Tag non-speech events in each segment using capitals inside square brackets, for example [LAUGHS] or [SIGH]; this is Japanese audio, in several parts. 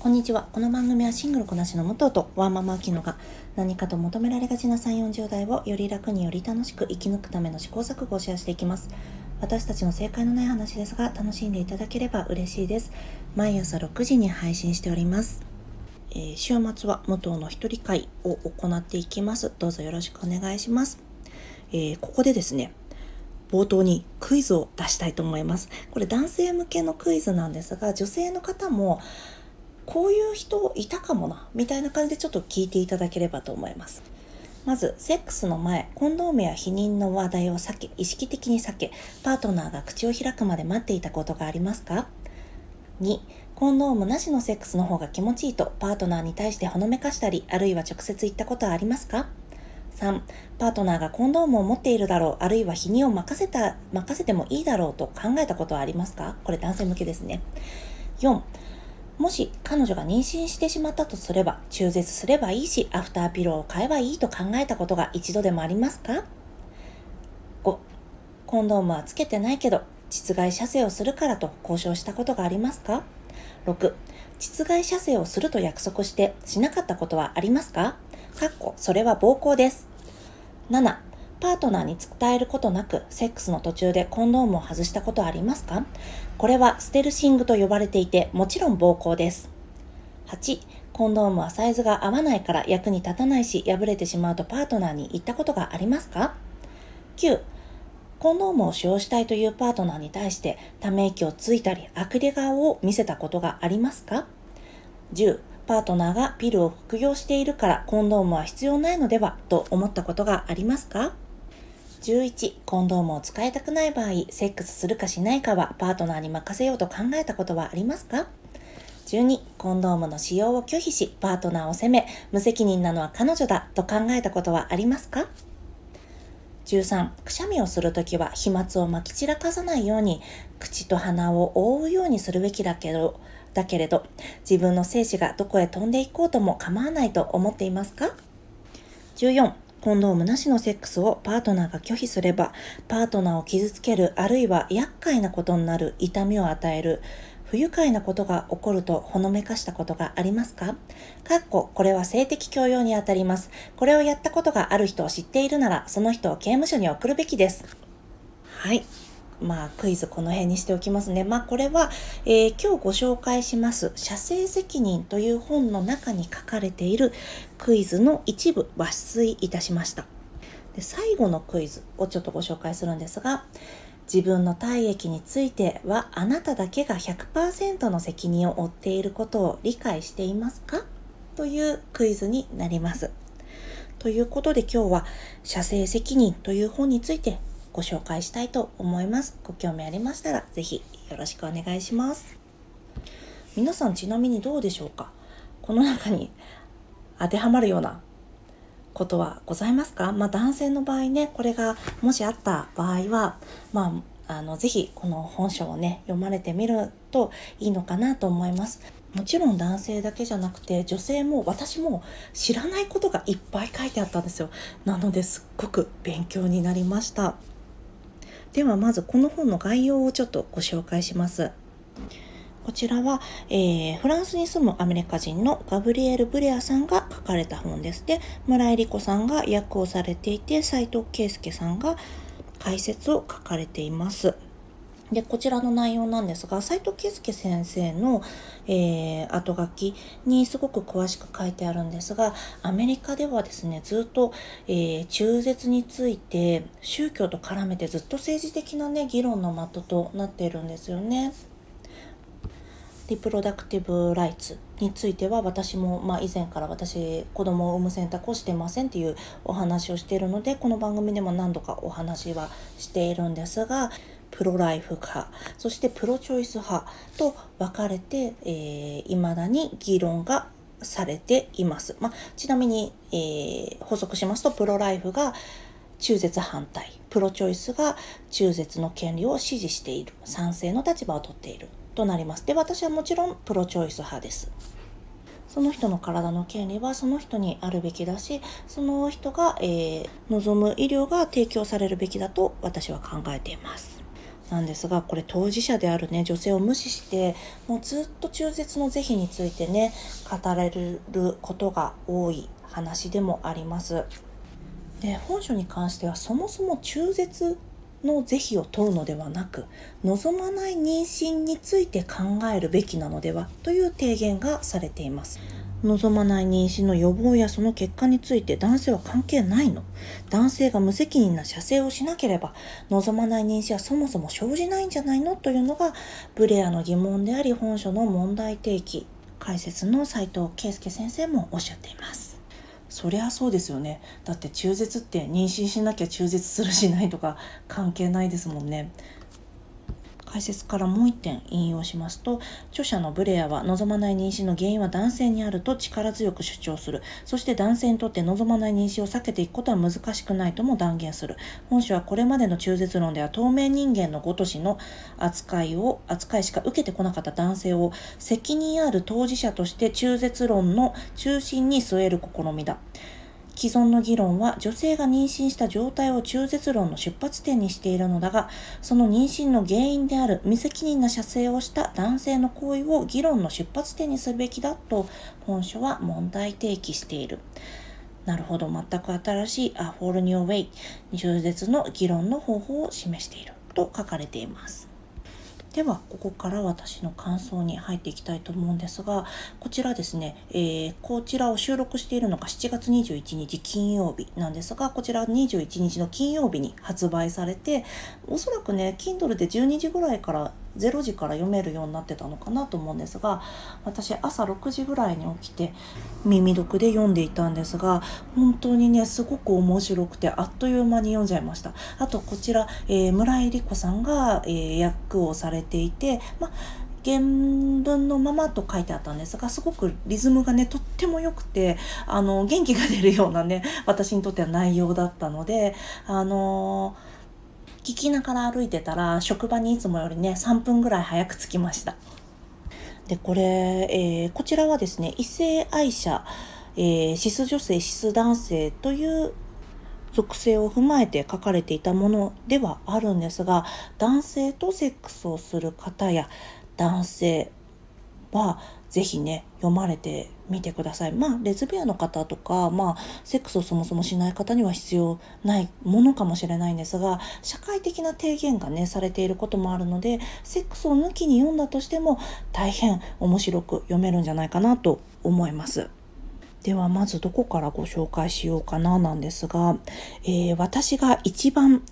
こんにちは。この番組はシングルこなしの武藤とワーママアキノが何かと求められがちな3、40代をより楽により楽しく生き抜くための試行錯誤をシェアしていきます。私たちの正解のない話ですが楽しんでいただければ嬉しいです。毎朝6時に配信しております。えー、週末は武藤の一人会を行っていきます。どうぞよろしくお願いします。えー、ここでですね、冒頭にクイズを出したいと思います。これ男性向けのクイズなんですが、女性の方もこういう人いたかもな、みたいな感じでちょっと聞いていただければと思います。まず、セックスの前、コンドームや避妊の話題を避け、意識的に避け、パートナーが口を開くまで待っていたことがありますか ?2、コンドームなしのセックスの方が気持ちいいと、パートナーに対してほのめかしたり、あるいは直接言ったことはありますか？3、パートナーがコンドームを持っているだろう、あるいは避妊を任せた、任せてもいいだろうと考えたことはありますか？これ男性向けですね。4、もし彼女が妊娠してしまったとすれば、中絶すればいいし、アフターピローを買えばいいと考えたことが一度でもありますか ?5、コンドームはつけてないけど、実害射精をするからと交渉したことがありますか ?6、実害射精をすると約束してしなかったことはありますか？かっこ、それは暴行です。7、パートナーに伝えることなく、セックスの途中でコンドームを外したことありますか？これはステルシングと呼ばれていて、もちろん暴行です。8、コンドームはサイズが合わないから役に立たないし、破れてしまうとパートナーに言ったことがありますか ?9、コンドームを使用したいというパートナーに対して、ため息をついたり、アクリ顔を見せたことがありますか ?10、パートナーがピルを服用しているからコンドームは必要ないのではと思ったことがありますか？11、コンドームを使いたくない場合、セックスするかしないかはパートナーに任せようと考えたことはありますか？12、コンドームの使用を拒否し、パートナーを責め、無責任なのは彼女だと考えたことはありますか？13、くしゃみをするときは飛沫をまき散らかさないように、口と鼻を覆うようにするべきだけど、だけれど、自分の精子がどこへ飛んでいこうとも構わないと思っていますか ?14、コンドームなしのセックスをパートナーが拒否すれば、パートナーを傷つける、あるいは厄介なことになる、痛みを与える、不愉快なことが起こるとほのめかしたことがありますか？かっこ、これは性的強要にあたります。これをやったことがある人を知っているなら、その人を刑務所に送るべきです。はい。まあ、クイズこの辺にしておきますね。まあ、これは、えー、今日ご紹介します、射精責任という本の中に書かれているクイズの一部抜粋いたしました。で最後のクイズをちょっとご紹介するんですが、自分の体液についてはあなただけが100%の責任を負っていることを理解していますか？というクイズになります。ということで今日は射精責任という本についてご紹介したいと思います。ご興味ありましたら、ぜひよろしくお願いします。皆さんちなみにどうでしょうか？この中に当てはまるようなことはございますか？まあ男性の場合ね、これがもしあった場合は、まあ、あの、ぜひこの本書をね、読まれてみるといいのかなと思います。もちろん男性だけじゃなくて女性も私も知らないことがいっぱい書いてあったんですよ。なのですっごく勉強になりました。ではまずこの本の概要をちょっとご紹介します。こちらは、えー、フランスに住むアメリカ人のガブリエル・ブレアさんが書かれた本です。で、村井理子さんが訳をされていて、斎藤圭介さんが解説を書かれています。で、こちらの内容なんですが、斉藤圭介先生の、えー、後書きにすごく詳しく書いてあるんですが、アメリカではですね、ずっと、えー、中絶について宗教と絡めてずっと政治的なね、議論の的となっているんですよね。リプロダクティブ・ライツについては私も、まあ、以前から私子供を産む選択をしてませんっていうお話をしているのでこの番組でも何度かお話はしているんですがプロライフ派、そしてプロチョイス派と分かれて、えー、だに議論がされています。まあ、ちなみに、えー、補足しますと、プロライフが中絶反対、プロチョイスが中絶の権利を支持している、賛成の立場をとっているとなります。で、私はもちろんプロチョイス派です。その人の体の権利はその人にあるべきだし、その人が、えー、望む医療が提供されるべきだと私は考えています。なんですがこれ当事者であるね女性を無視してもうずっと中絶の是非についてね語られることが多い話でもあります。で本書に関してはそもそも中絶の是非を問うのではなく望まない妊娠について考えるべきなのではという提言がされています。望まない妊娠の予防やその結果について男性は関係ないの。男性が無責任な射精をしなければ望まない妊娠はそもそも生じないんじゃないの？というのがブレアの疑問であり本書の問題提起解説の斉藤圭介先生もおっしゃっています。そりゃそうですよね。だって中絶って妊娠しなきゃ中絶するしないとか関係ないですもんね。解説からもう一点引用しますと著者のブレアは望まない妊娠の原因は男性にあると力強く主張する。そして男性にとって望まない妊娠を避けていくことは難しくないとも断言する。本書はこれまでの中絶論では透明人間のごとしの扱いを扱いしか受けてこなかった男性を責任ある当事者として中絶論の中心に据える試みだ。既存の議論は女性が妊娠した状態を中絶論の出発点にしているのだが、その妊娠の原因である未責任な射精をした男性の行為を議論の出発点にすべきだと本書は問題提起している。なるほど、全く新しい A Whole New Way 中絶の議論の方法を示していると書かれています。ではここから私の感想に入っていきたいと思うんですがこちらですね、えー、こちらを収録しているのが7月21日金曜日なんですがこちら21日の金曜日に発売されておそらくね Kindle で12時ぐらいから0時から読めるようになってたのかなと思うんですが私朝6時ぐらいに起きて耳読で読んでいたんですが本当にねすごく面白くてあっという間に読んじゃいました。あとこちら、えー、村井理子さんが、えー、訳をされていて、ま原文のままと書いてあったんですがすごくリズムがねとっても良くてあの元気が出るようなね私にとっては内容だったのであのー聞きながら歩いてたら職場にいつもよりね3分ぐらい早く着きました。でこれ、えー、こちらはですね異性愛者、えー、シス女性シス男性という属性を踏まえて書かれていたものではあるんですが男性とセックスをする方や男性はぜひね読まれてみてください。まあレズビアの方とかまあセックスをそもそもしない方には必要ないものかもしれないんですが社会的な提言がねされていることもあるのでセックスを抜きに読んだとしても大変面白く読めるんじゃないかなと思います。ではまずどこからご紹介しようかななんですが、えー、私が一番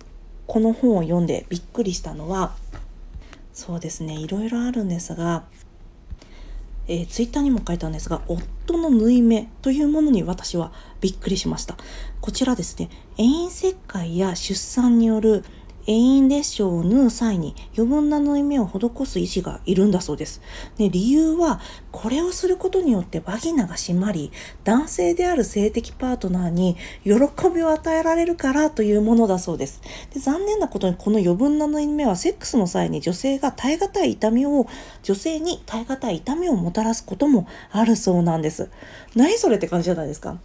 この本を読んでびっくりしたのはそうですねいろいろあるんですがえー、ツイッターにも書いたんですが、夫の縫い目というものに私はびっくりしました。こちらですね、遠因切開や出産による遠因列傷を縫う際に余分な縫い目を施す医師がいるんだそうです。で理由はこれをすることによってバギナが締まり男性である性的パートナーに喜びを与えられるからというものだそうです。で残念なことにこの余分な縫い目はセックスの際に女性が耐え難い痛みを女性に耐え難い痛みをもたらすこともあるそうなんです。何それって感じじゃないですか。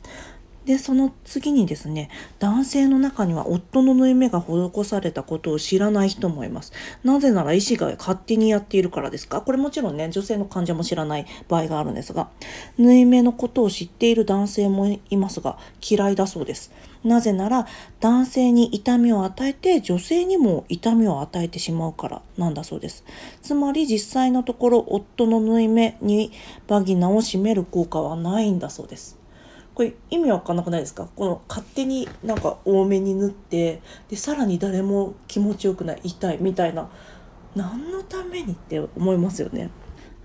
で、その次にですね、男性の中には夫の縫い目が施されたことを知らない人もいます。なぜなら医師が勝手にやっているからですか？これもちろんね、女性の患者も知らない場合があるんですが、縫い目のことを知っている男性もいますが、嫌いだそうです。なぜなら、男性に痛みを与えて、女性にも痛みを与えてしまうからなんだそうです。つまり実際のところ、夫の縫い目にバギナを締める効果はないんだそうです。これ意味わかんなくないですか？この勝手になんか多めに縫ってでさらに誰も気持ちよくない痛いみたいな何のためにって思いますよね。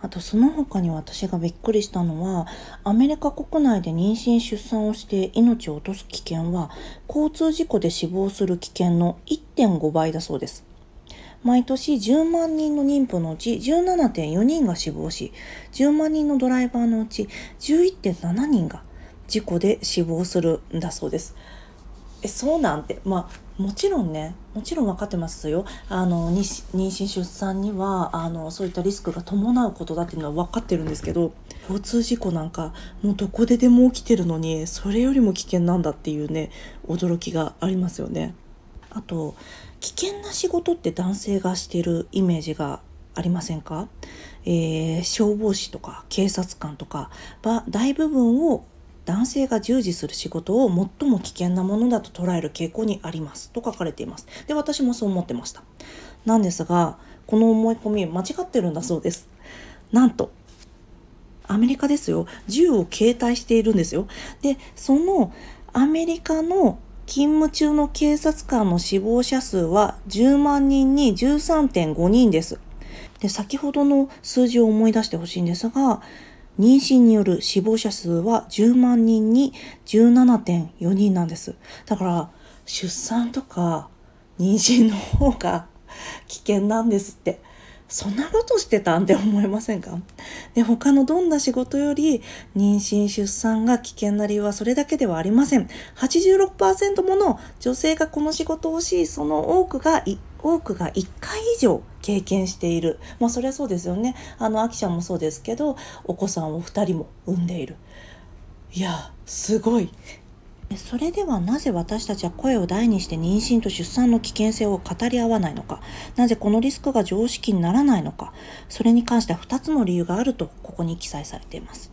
あとその他に私がびっくりしたのはアメリカ国内で妊娠出産をして命を落とす危険は交通事故で死亡する危険の1.5倍だそうです。毎年10万人の妊婦のうち17.4人が死亡し10万人のドライバーのうち11.7人が事故で死亡するんだそうです。えそうなんてまあもちろんねもちろん分かってますよあの妊娠出産にはあのそういったリスクが伴うことだっていうのは分かってるんですけど交通事故なんかもうどこででも起きてるのにそれよりも危険なんだっていうね驚きがありますよね。あと危険な仕事って男性がしてるイメージがありませんか、えー、消防士とか警察官とか大部分を男性が従事する仕事を最も危険なものだと捉える傾向にありますと書かれています。で、私もそう思ってました。なんですが、この思い込み間違ってるんだそうです。なんと、アメリカですよ。銃を携帯しているんですよ。で、そのアメリカの勤務中の警察官の死亡者数は10万人に13.5人です。で、先ほどの数字を思い出してほしいんですが、妊娠による死亡者数は10万人に17.4人なんです。だから、出産とか妊娠の方が危険なんですって。そんなことしてたんって思いませんか？で他のどんな仕事より妊娠出産が危険な理由はそれだけではありません86%もの女性がこの仕事をしその多くが多くが1回以上経験している。まあそれはそうですよね。あのあきちゃんもそうですけどお子さんを2人も産んでいる。いやすごい。それではなぜ私たちは声を大にして妊娠と出産の危険性を語り合わないのか。なぜこのリスクが常識にならないのか。それに関しては2つの理由があるとここに記載されています。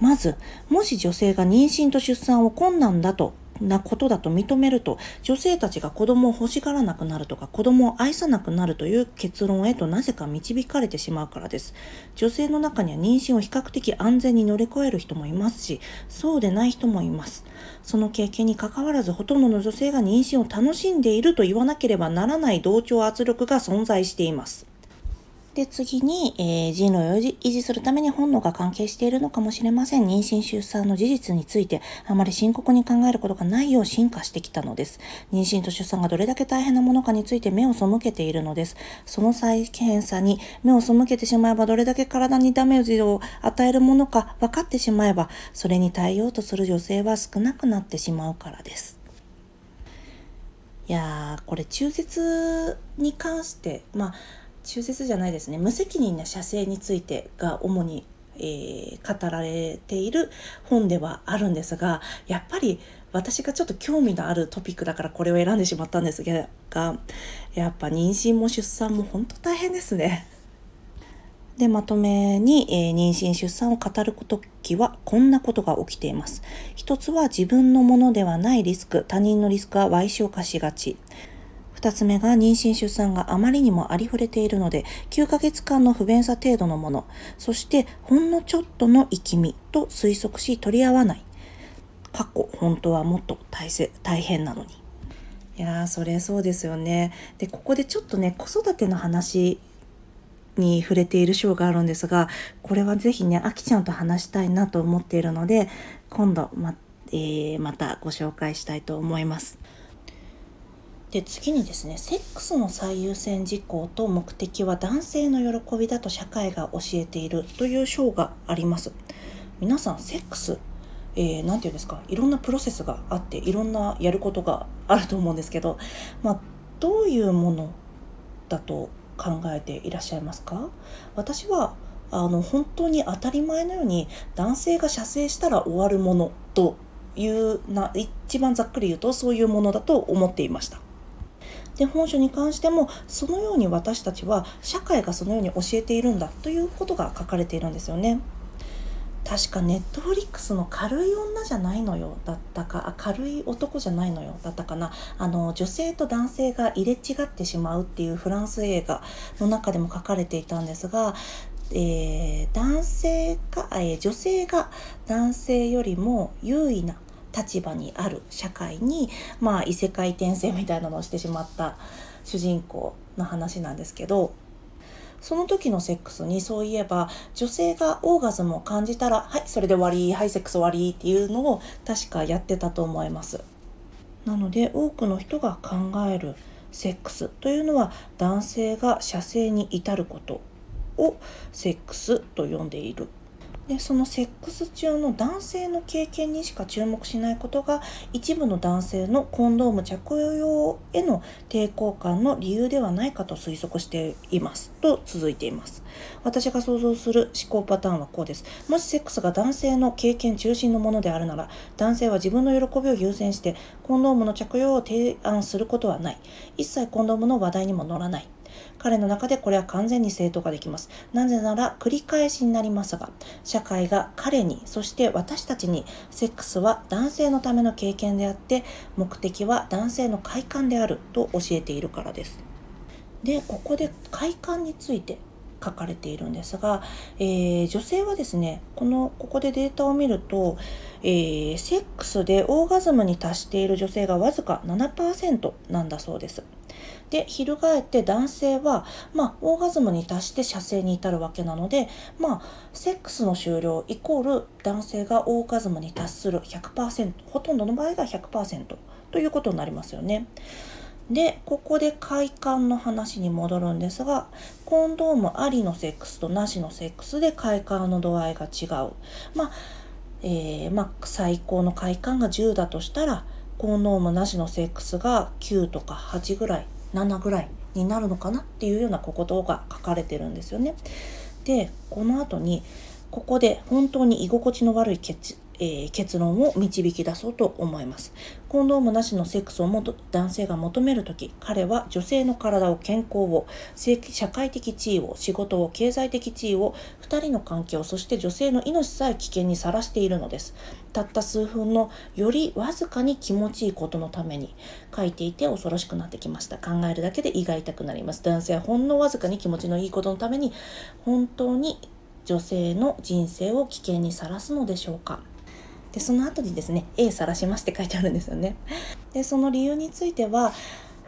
まずもし女性が妊娠と出産を困難だとなことだと認めると女性たちが子供を欲しがらなくなるとか子供を愛さなくなるという結論へとなぜか導かれてしまうからです。女性の中には妊娠を比較的安全に乗り越える人もいますしそうでない人もいます。その経験にかかわらずほとんどの女性が妊娠を楽しんでいると言わなければならない同調圧力が存在しています。で、次に、えー、人類を維持するために本能が関係しているのかもしれません。妊娠出産の事実について、あまり深刻に考えることがないよう進化してきたのです。妊娠と出産がどれだけ大変なものかについて目を背けているのです。その再検査に目を背けてしまえば、どれだけ体にダメージを与えるものか分かってしまえば、それに耐えようとする女性は少なくなってしまうからです。いやー、これ中絶に関して、まあ、中絶じゃないですね無責任な射精についてが主に、えー、語られている本ではあるんですがやっぱり私がちょっと興味のあるトピックだからこれを選んでしまったんですがやっぱ妊娠も出産も本当大変ですね。で、まとめに、えー、妊娠出産を語るときはこんなことが起きています。一つは自分のものではないリスク、他人のリスクは賠償化しがち。2つ目が妊娠出産があまりにもありふれているので、9ヶ月間の不便さ程度のもの、そしてほんのちょっとの生き身と推測し取り合わない。過去、本当はもっと大大変なのに。いやー、それそうですよね。で、ここでちょっとね、子育ての話に触れている章があるんですが、これはぜひね、あきちゃんと話したいなと思っているので、今度ま、えー、またご紹介したいと思います。で次にですねセックスの最優先事項と目的は男性の喜びだと社会が教えているという章があります皆さんセックス何、えー、て言うんですかいろんなプロセスがあっていろんなやることがあると思うんですけど、まあ、どういうものだと考えていらっしゃいますか？私はあの本当に当たり前のように男性が射精したら終わるものというな一番ざっくり言うとそういうものだと思っていました。で本書に関してもそのように私たちは社会がそのように教えているんだということが書かれているんですよね。確かネットフリックスの軽い女じゃないのよ。だったか軽い男じゃないのよ。だったかな。あの女性と男性が入れ違ってしまうっていうフランス映画の中でも書かれていたんですが、えー、男性が、えー、女性が男性よりも優位な立場にある社会に、まあ、異世界転生みたいなのをしてしまった主人公の話なんですけどその時のセックスにそういえば女性がオーガズムを感じたらはいそれで終わりはいセックス終わりっていうのを確かやってたと思います。なので多くの人が考えるセックスというのは男性が射精に至ることをセックスと呼んでいる。でそのセックス中の男性の経験にしか注目しないことが一部の男性のコンドーム着用への抵抗感の理由ではないかと推測しています。と続いています。私が想像する思考パターンはこうです。もしセックスが男性の経験中心のものであるなら男性は自分の喜びを優先してコンドームの着用を提案することはない。一切コンドームの話題にも乗らない。彼の中でこれは完全に正当化できます。なぜなら繰り返しになりますが、社会が彼に、そして私たちに、セックスは男性のための経験であって、目的は男性の快感であると教えているからです。で、ここで快感について書かれているんですが、えー、女性はですねこのここでデータを見ると、えー、セックスでオーガズムに達している女性がわずか7%なんだそうです。で翻って男性は、まあ、オーガズムに達して射精に至るわけなので、まあ、セックスの終了イコール男性がオーガズムに達する100%ほとんどの場合が100%ということになりますよね。でここで快感の話に戻るんですがコンドームありのセックスとなしのセックスで快感の度合いが違うまあ、えー、まあ、最高の快感が10だとしたらコンドームなしのセックスが9とか8ぐらい7ぐらいになるのかなっていうようなことが書かれてるんですよね。でこの後にここで本当に居心地の悪いえー、結論を導き出そうと思います。コンドームなしのセックスをもと男性が求めるとき、彼は女性の体を、健康を、社会的地位を、仕事を、経済的地位を、2人の関係を、そして女性の命さえ危険にさらしているのです。たった数分のよりわずかに気持ちいいことのために書いていて恐ろしくなってきました。考えるだけで胃が痛くなります。男性はほんのわずかに気持ちのいいことのために本当に女性の人生を危険にさらすのでしょうか？でその後にですね「A 晒します」って書いてあるんですよね。でその理由については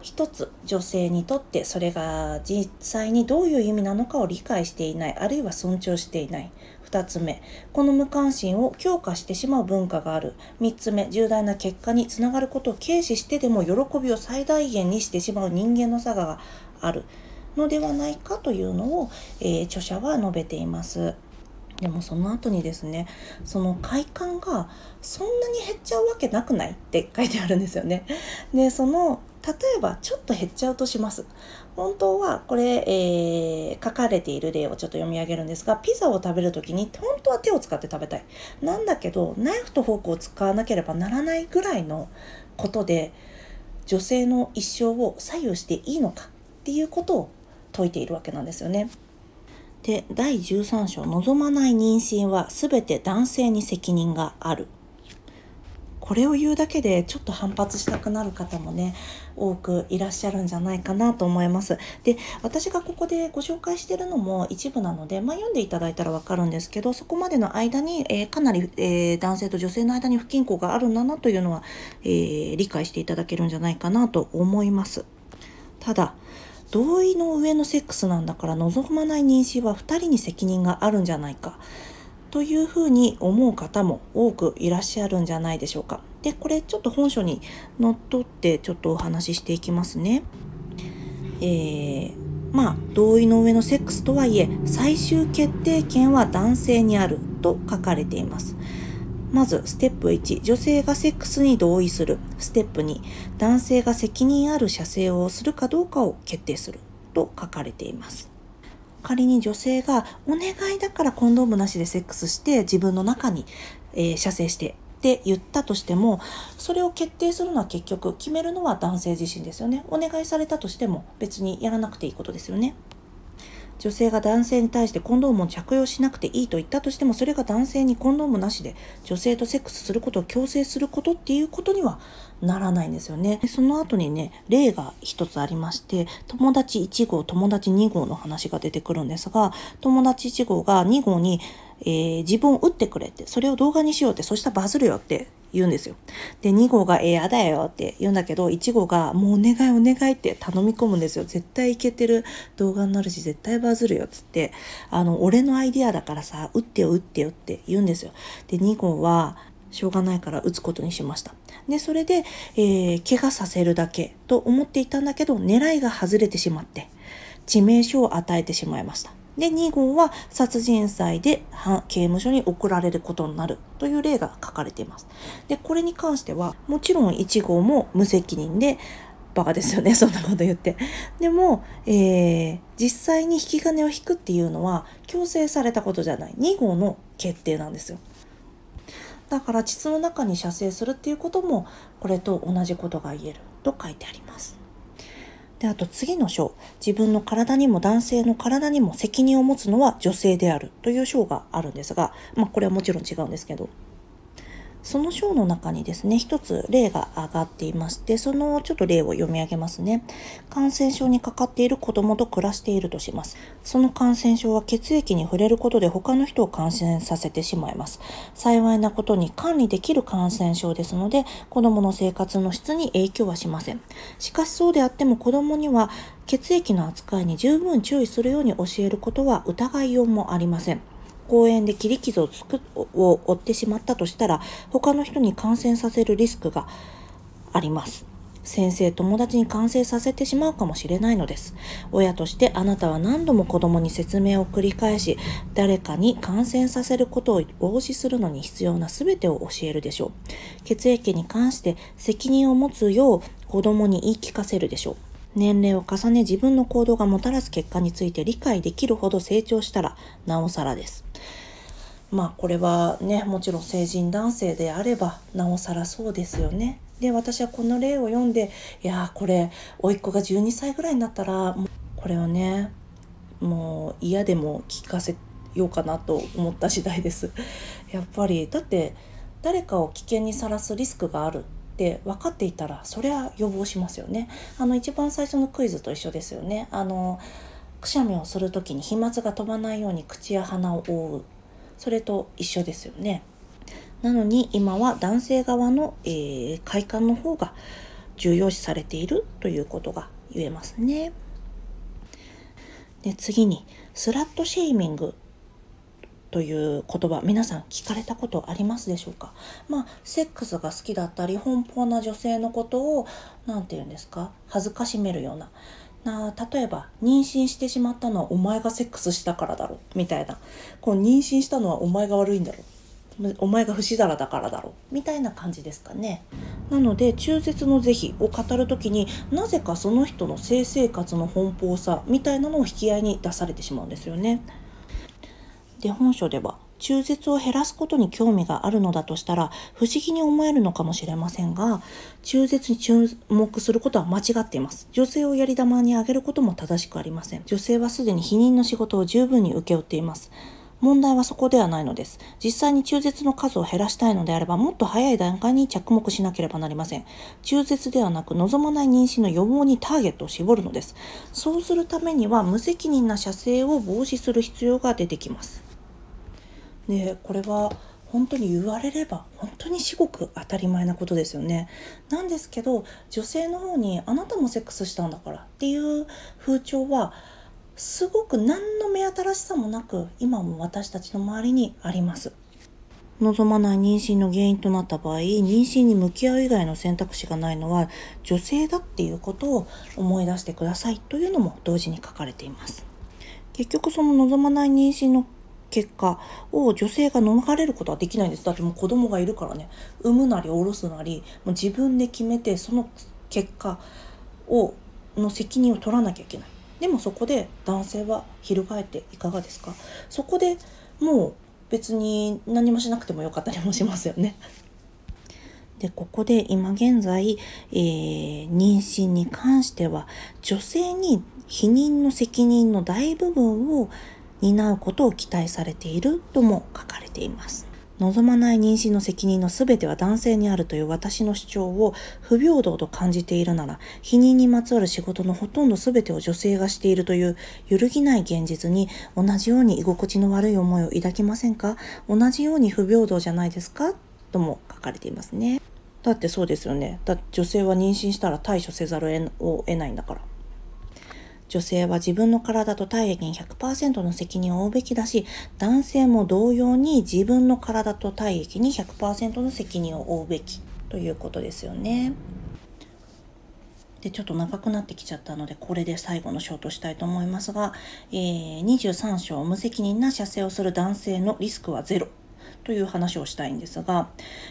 一つ女性にとってそれが実際にどういう意味なのかを理解していないあるいは尊重していない2つ目この無関心を強化してしまう文化がある3つ目重大な結果につながることを軽視してでも喜びを最大限にしてしまう人間の差があるのではないかというのを、えー、著者は述べています。でもその後にですねその快感がそんなに減っちゃうわけなくないって書いてあるんですよね。でその例えばちょっと減っちゃうとします。本当はこれ、えー、書かれている例をちょっと読み上げるんですがピザを食べる時に本当は手を使って食べたい。なんだけどナイフとフォークを使わなければならないぐらいのことで女性の一生を左右していいのかっていうことを説いているわけなんですよね。で第13章望まない妊娠は全て男性に責任がある。これを言うだけでちょっと反発したくなる方もね多くいらっしゃるんじゃないかなと思います。で私がここでご紹介してるのも一部なので、まあ、読んでいただいたらわかるんですけどそこまでの間に、えー、かなり、えー、男性と女性の間に不均衡があるんだなというのは、えー、理解していただけるんじゃないかなと思います。ただ同意の上のセックスなんだから望まない妊娠は2人に責任があるんじゃないかというふうに思う方も多くいらっしゃるんじゃないでしょうか。でこれちょっと本書にのっとってちょっとお話ししていきますね。えー、まあ同意の上のセックスとはいえ最終決定権は男性にあると書かれています。まず、ステップ1、女性がセックスに同意する。ステップ2、男性が責任ある射精をするかどうかを決定する。と書かれています。仮に女性がお願いだからコンドームなしでセックスして自分の中に、えー、射精してって言ったとしてもそれを決定するのは結局決めるのは男性自身ですよねお願いされたとしても別にやらなくていいことですよね女性が男性に対してコンドームを着用しなくていいと言ったとしてもそれが男性にコンドームなしで女性とセックスすることを強制することっていうことにはならないんですよね。その後にね例が一つありまして友達1号友達2号の話が出てくるんですが友達1号が2号に、えー、自分を打ってくれってそれを動画にしようってそしたらバズるよって言うんですよ。で、2号が、えー、やだよって言うんだけど、1号が、もうお願いお願いって頼み込むんですよ。絶対いけてる動画になるし、絶対バズるよっつって、あの、俺のアイディアだからさ、打ってよ打ってよって言うんですよ。で、2号は、しょうがないから打つことにしました。で、それで、えー、怪我させるだけと思っていたんだけど、狙いが外れてしまって、致命傷を与えてしまいました。で、2号は殺人罪で刑務所に送られることになるという例が書かれています。で、これに関しては、もちろん1号も無責任で、バカですよね、[LAUGHS] そんなこと言って。でも、えー、実際に引き金を引くっていうのは強制されたことじゃない。2号の決定なんですよ。だから膣の中に射精するっていうこともこれと同じことが言えると書いてあります。で、あと次の章、自分の体にも男性の体にも責任を持つのは女性であるという章があるんですが、まあこれはもちろん違うんですけど、その章の中にですね、一つ例が上がっていまして、そのちょっと例を読み上げますね。感染症にかかっている子供と暮らしているとします。その感染症は血液に触れることで他の人を感染させてしまいます。幸いなことに管理できる感染症ですので、子供の生活の質に影響はしません。しかしそうであっても子供には血液の扱いに十分注意するように教えることは疑いようもありません。公園で切り傷をつくを負ってしまったとしたら他の人に感染させるリスクがあります。先生、友達に感染させてしまうかもしれないのです。親としてあなたは何度も子供に説明を繰り返し、誰かに感染させることを防止するのに必要な全てを教えるでしょう。血液に関して責任を持つよう子供に言い聞かせるでしょう。年齢を重ね自分の行動がもたらす結果について理解できるほど成長したらなおさらです。まあこれはねもちろん成人男性であればなおさらそうですよね。で私はこの例を読んでいやこれ甥っ子が12歳ぐらいになったらもうこれをねもう嫌でも聞かせようかなと思った次第です。やっぱりだって誰かを危険にさらすリスクがあるって分かっていたらそれは予防しますよね。あの一番最初のクイズと一緒ですよね。あのくしゃみをする時に飛沫が飛ばないように口や鼻を覆うそれと一緒ですよね。なのに今は男性側の、えー、快感の方が重要視されているということが言えますね。で次にスラットシェーミングという言葉皆さん聞かれたことありますでしょうか？まあセックスが好きだったり奔放な女性のことを何て言うんですか？恥ずかしめるようなな例えば妊娠してしまったのはお前がセックスしたからだろ。みたいな。この妊娠したのはお前が悪いんだろ。お前が不死だらだからだろ。みたいな感じですかね。なので中絶の是非を語る時になぜかその人の性生活の奔放さみたいなのを引き合いに出されてしまうんですよね。で本書では中絶を減らすことに興味があるのだとしたら不思議に思えるのかもしれませんが中絶に注目することは間違っています女性をやり玉にあげることも正しくありません女性はすでに避妊の仕事を十分に請け負っています問題はそこではないのです。実際に中絶の数を減らしたいのであれば、もっと早い段階に着目しなければなりません。中絶ではなく、望まない妊娠の予防にターゲットを絞るのです。そうするためには、無責任な射精を防止する必要が出てきます。でこれは本当に言われれば本当に至極当たり前なことですよね。なんですけど女性の方にあなたもセックスしたんだからっていう風潮はすごく何の目新しさもなく今も私たちの周りにあります。望まない妊娠の原因となった場合妊娠に向き合う以外の選択肢がないのは女性だっていうことを思い出してくださいというのも同時に書かれています。結局その望まない妊娠の結果を女性が逃れることはできないんです。だってもう子供がいるからね、産むなり下ろすなり、もう自分で決めてその結果を、の責任を取らなきゃいけない。でもそこで男性は翻っていかがですか？そこでもう別に何もしなくてもよかったりもしますよね。[LAUGHS] で、ここで今現在、えー、妊娠に関しては女性に避妊の責任の大部分を担うことを期待されているとも書かれています。望まない妊娠の責任の全ては男性にあるという私の主張を不平等と感じているなら、避妊にまつわる仕事のほとんど全てを女性がしているという揺るぎない現実に同じように居心地の悪い思いを抱きませんか？同じように不平等じゃないですか？とも書かれていますね。だってそうですよね。だって女性は妊娠したら対処せざるを得ないんだから。女性は自分の体と体液に100%の責任を負うべきだし、男性も同様に自分の体と体液に100%の責任を負うべきということですよね。でちょっと長くなってきちゃったのでこれで最後の章としたいと思いますが、えー、23章無責任な射精をする男性のリスクはゼロという話をしたいんですが、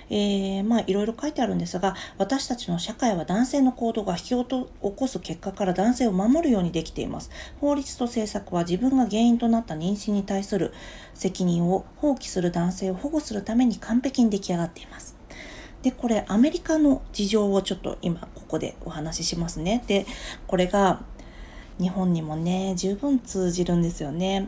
えー、まあいろいろ書いてあるんですが私たちの社会は男性の行動が引き起こす結果から男性を守るようにできています。法律と政策は自分が原因となった妊娠に対する責任を放棄する男性を保護するために完璧に出来上がっています。でこれアメリカの事情をちょっと今ここでお話ししますね。でこれが日本にもね十分通じるんですよね。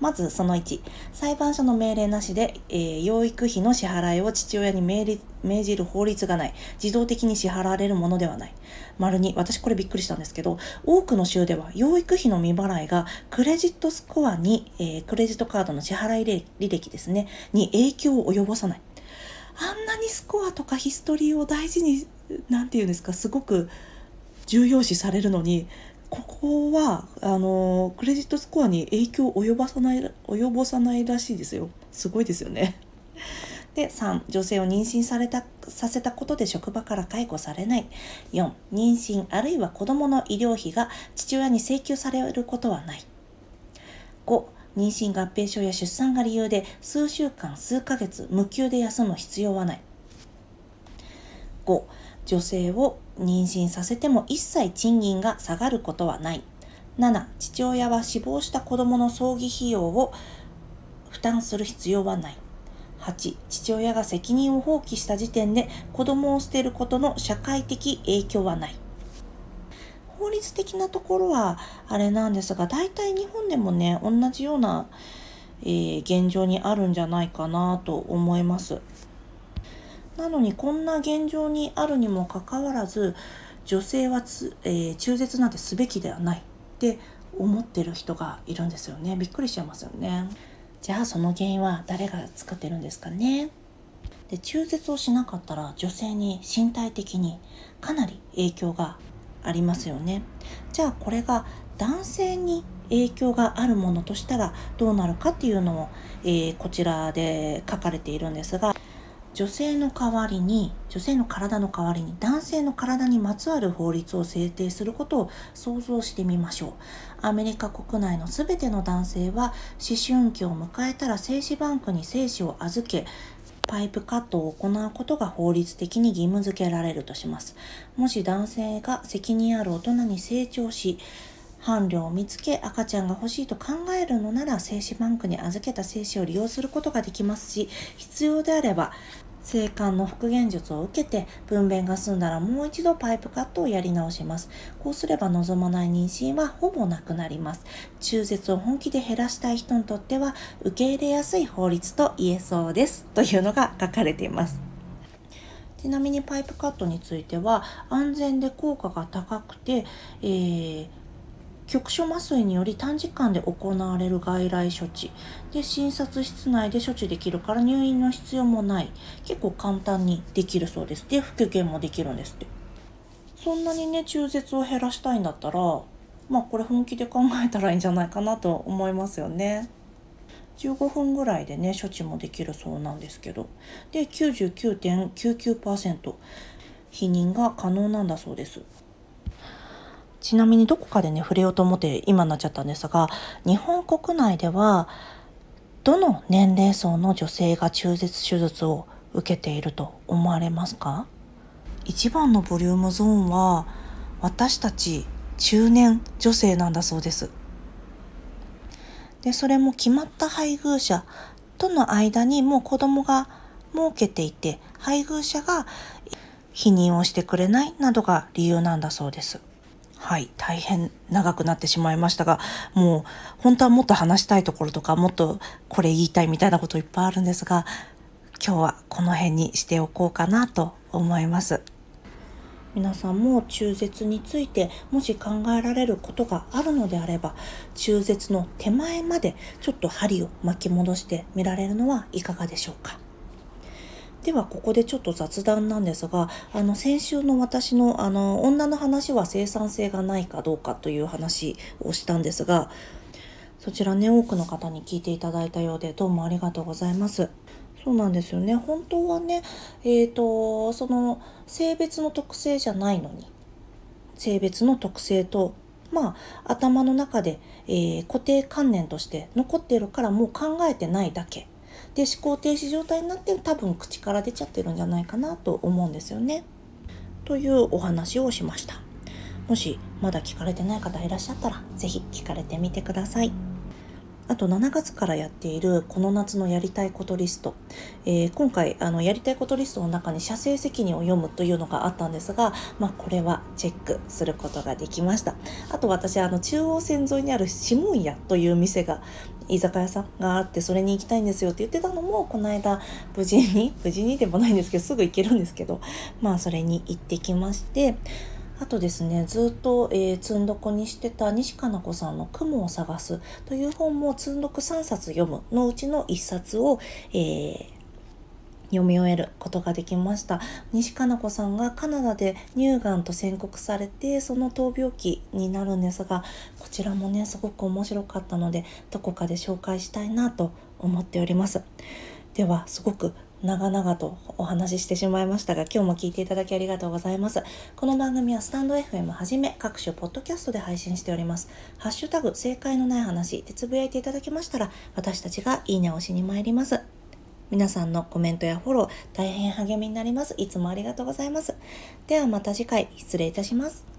まずその1、裁判所の命令なしで、えー、養育費の支払いを父親に命じる法律がない。自動的に支払われるものではない。丸に、私これびっくりしたんですけど、多くの州では養育費の未払いがクレジットスコアに、えー、クレジットカードの支払い履歴ですね、に影響を及ぼさない。あんなにスコアとかヒストリーを大事に、なんて言うんですか、すごく重要視されるのに、ここはあのクレジットスコアに影響を及ぼさない及ぼさないらしいですよ。すごいですよね。[LAUGHS] で3女性を妊娠されたさせたことで職場から解雇されない。4妊娠あるいは子どもの医療費が父親に請求されることはない。5妊娠合併症や出産が理由で数週間数ヶ月無給で休む必要はない。5女性を妊娠させても一切賃金が下がることはない。7、父親は死亡した子供の葬儀費用を負担する必要はない。8、父親が責任を放棄した時点で子供を捨てることの社会的影響はない。法律的なところはあれなんですが、大体日本でもね、同じような、えー、現状にあるんじゃないかなと思います。なのにこんな現状にあるにもかかわらず女性はつ、えー、中絶なんてすべきではないって思ってる人がいるんですよね。びっくりしちゃいますよね。じゃあその原因は誰が作ってるんですかね。で中絶をしなかったら女性に身体的にかなり影響がありますよね。じゃあこれが男性に影響があるものとしたらどうなるかっていうのを、えー、こちらで書かれているんですが女性の代わりに女性の体の代わりに男性の体にまつわる法律を制定することを想像してみましょう。アメリカ国内の全ての男性は思春期を迎えたら精子バンクに精子を預けパイプカットを行うことが法律的に義務付けられるとします。もし男性が責任ある大人に成長し伴侶を見つけ赤ちゃんが欲しいと考えるのなら精子バンクに預けた精子を利用することができますし必要であれば性感の復元術を受けて分娩が済んだらもう一度パイプカットをやり直します。こうすれば望まない妊娠はほぼなくなります。中絶を本気で減らしたい人にとっては受け入れやすい法律と言えそうです。というのが書かれています。ちなみにパイプカットについては安全で効果が高くて、えー局所麻酔により短時間で行われる外来処置。で診察室内で処置できるから入院の必要もない。結構簡単にできるそうです。で復旧もできるんですって。そんなにね中絶を減らしたいんだったらまあこれ本気で考えたらいいんじゃないかなと思いますよね。15分ぐらいでね処置もできるそうなんですけど。で99.99%避妊が可能なんだそうです。ちなみにどこかでね触れようと思って今になっちゃったんですが日本国内ではどの年齢層の女性が中絶手術を受けていると思われますか？一番のボリュームゾーンは私たち中年女性なんだそうです。でそれも決まった配偶者との間にもう子供が設けていて配偶者が否認をしてくれないなどが理由なんだそうです。はい、大変長くなってしまいましたが、もう本当はもっと話したいところとか、もっとこれ言いたいみたいなこといっぱいあるんですが、今日はこの辺にしておこうかなと思います。皆さんも中絶についてもし考えられることがあるのであれば中絶の手前までちょっと針を巻き戻してみられるのはいかがでしょうか？ではここでちょっと雑談なんですがあの先週の私のあの女の話は生産性がないかどうかという話をしたんですがそちらね多くの方に聞いていただいたようでどうもありがとうございます。そうなんですよね本当はねえーとその性別の特性じゃないのに性別の特性とまあ頭の中で、えー、固定観念として残っているからもう考えてないだけで思考停止状態になって多分口から出ちゃってるんじゃないかなと思うんですよね。というお話をしました。もしまだ聞かれてない方いらっしゃったら是非聞かれてみてください。あと7月からやっているこの夏のやりたいことリスト、えー、今回あのやりたいことリストの中に社政責任を読むというのがあったんですが、まあ、これはチェックすることができましたあと私あの中央線沿いにあるシモン屋という店が居酒屋さんがあってそれに行きたいんですよって言ってたのもこの間無事に [LAUGHS] 無事にでもないんですけどすぐ行けるんですけどまあそれに行ってきましてあとですねずっと、えー、積んどこにしてた西加奈子さんの「雲を探す」という本も積んどく3冊読むのうちの1冊を、えー、読み終えることができました西加奈子さんがカナダで乳がんと宣告されてその闘病期になるんですがこちらもねすごく面白かったのでどこかで紹介したいなと思っておりますではすごく長々とお話ししてしまいましたが、今日も聞いていただきありがとうございます。この番組はスタンド FM はじめ各種ポッドキャストで配信しております。ハッシュタグ正解のない話でつぶやいていただけましたら、私たちがいいねをしに参ります。皆さんのコメントやフォロー大変励みになります。いつもありがとうございます。ではまた次回失礼いたします。